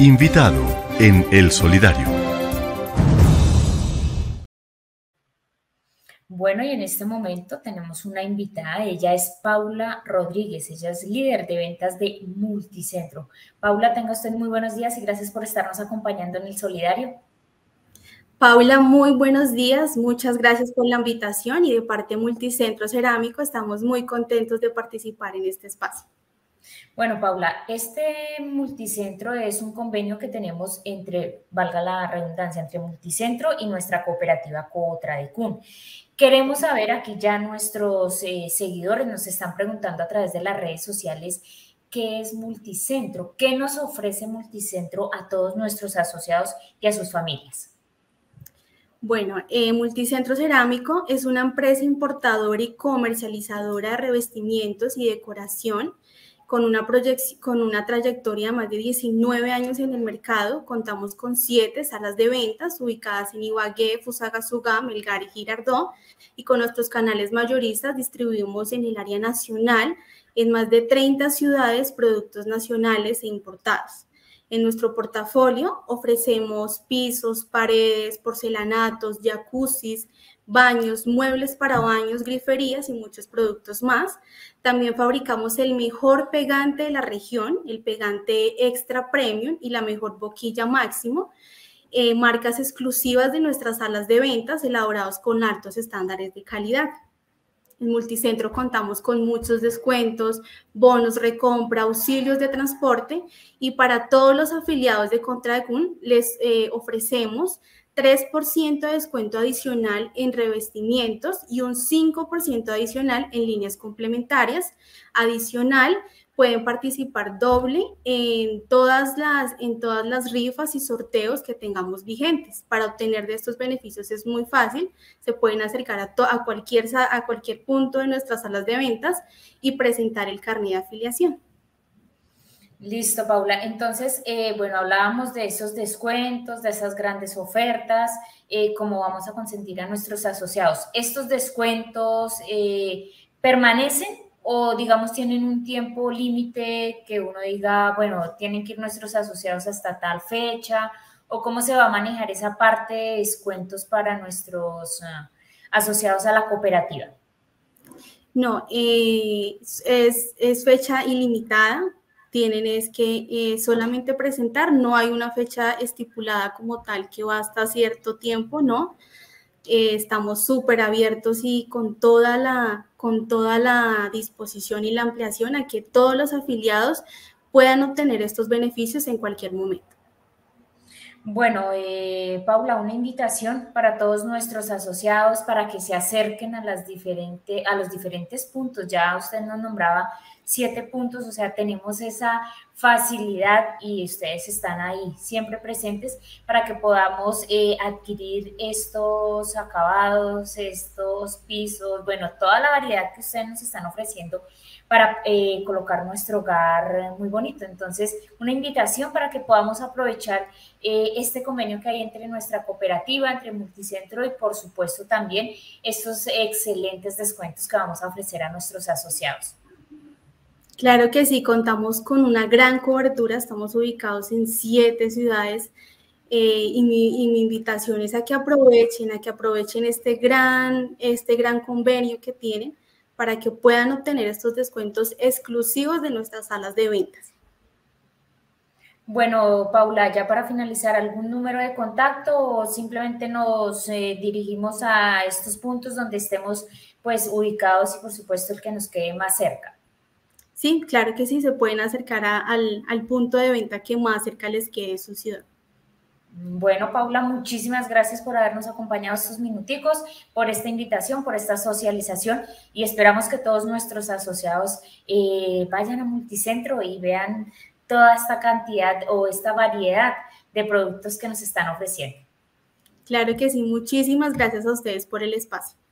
Invitado en El Solidario. Bueno, y en este momento tenemos una invitada, ella es Paula Rodríguez, ella es líder de ventas de Multicentro. Paula, tenga usted muy buenos días y gracias por estarnos acompañando en El Solidario. Paula, muy buenos días, muchas gracias por la invitación y de parte Multicentro Cerámico estamos muy contentos de participar en este espacio. Bueno, Paula, este multicentro es un convenio que tenemos entre, valga la redundancia, entre multicentro y nuestra cooperativa Cotradecun. Queremos saber, aquí ya nuestros eh, seguidores nos están preguntando a través de las redes sociales, ¿qué es multicentro? ¿Qué nos ofrece multicentro a todos nuestros asociados y a sus familias? Bueno, eh, Multicentro Cerámico es una empresa importadora y comercializadora de revestimientos y decoración con una, con una trayectoria de más de 19 años en el mercado. Contamos con siete salas de ventas ubicadas en Ibagué, Fusagasugá, Melgar y Girardot. Y con nuestros canales mayoristas distribuimos en el área nacional en más de 30 ciudades productos nacionales e importados. En nuestro portafolio ofrecemos pisos, paredes, porcelanatos, jacuzzis, baños, muebles para baños, griferías y muchos productos más. También fabricamos el mejor pegante de la región, el pegante extra premium y la mejor boquilla máximo. Eh, marcas exclusivas de nuestras salas de ventas elaborados con altos estándares de calidad. En Multicentro contamos con muchos descuentos, bonos recompra, auxilios de transporte y para todos los afiliados de Contradecun les eh, ofrecemos 3% de descuento adicional en revestimientos y un 5% adicional en líneas complementarias. Adicional, pueden participar doble en todas las, en todas las rifas y sorteos que tengamos vigentes. Para obtener de estos beneficios es muy fácil, se pueden acercar a, a, cualquier, a cualquier punto de nuestras salas de ventas y presentar el carnet de afiliación. Listo, Paula. Entonces, eh, bueno, hablábamos de esos descuentos, de esas grandes ofertas, eh, cómo vamos a consentir a nuestros asociados. ¿Estos descuentos eh, permanecen o, digamos, tienen un tiempo límite que uno diga, bueno, tienen que ir nuestros asociados hasta tal fecha? ¿O cómo se va a manejar esa parte de descuentos para nuestros ah, asociados a la cooperativa? No, es, es fecha ilimitada tienen es que eh, solamente presentar, no hay una fecha estipulada como tal que va hasta cierto tiempo, ¿no? Eh, estamos súper abiertos y con toda, la, con toda la disposición y la ampliación a que todos los afiliados puedan obtener estos beneficios en cualquier momento. Bueno, eh, Paula, una invitación para todos nuestros asociados para que se acerquen a, las diferentes, a los diferentes puntos. Ya usted nos nombraba siete puntos, o sea, tenemos esa facilidad y ustedes están ahí siempre presentes para que podamos eh, adquirir estos acabados, estos pisos, bueno, toda la variedad que ustedes nos están ofreciendo para eh, colocar nuestro hogar muy bonito. Entonces, una invitación para que podamos aprovechar eh, este convenio que hay entre nuestra cooperativa, entre Multicentro y por supuesto también estos excelentes descuentos que vamos a ofrecer a nuestros asociados. Claro que sí, contamos con una gran cobertura, estamos ubicados en siete ciudades eh, y, mi, invitación es a que aprovechen, a que aprovechen este gran, este gran convenio que tienen para que puedan obtener estos descuentos exclusivos de nuestras salas de ventas. Bueno, Paula, ya para finalizar, ¿algún número de contacto o simplemente nos eh, dirigimos a estos puntos donde estemos pues ubicados y por supuesto el que nos quede más cerca? Sí, claro que sí, se pueden acercar al, al, punto de venta que más cerca les quede su ciudad. Bueno, Paula, muchísimas gracias por habernos acompañado estos minuticos, por esta invitación, por esta socialización y esperamos que todos nuestros asociados eh, vayan a Multicentro y vean toda esta cantidad o esta variedad de productos que nos están ofreciendo. Claro que sí, muchísimas gracias a ustedes por el espacio.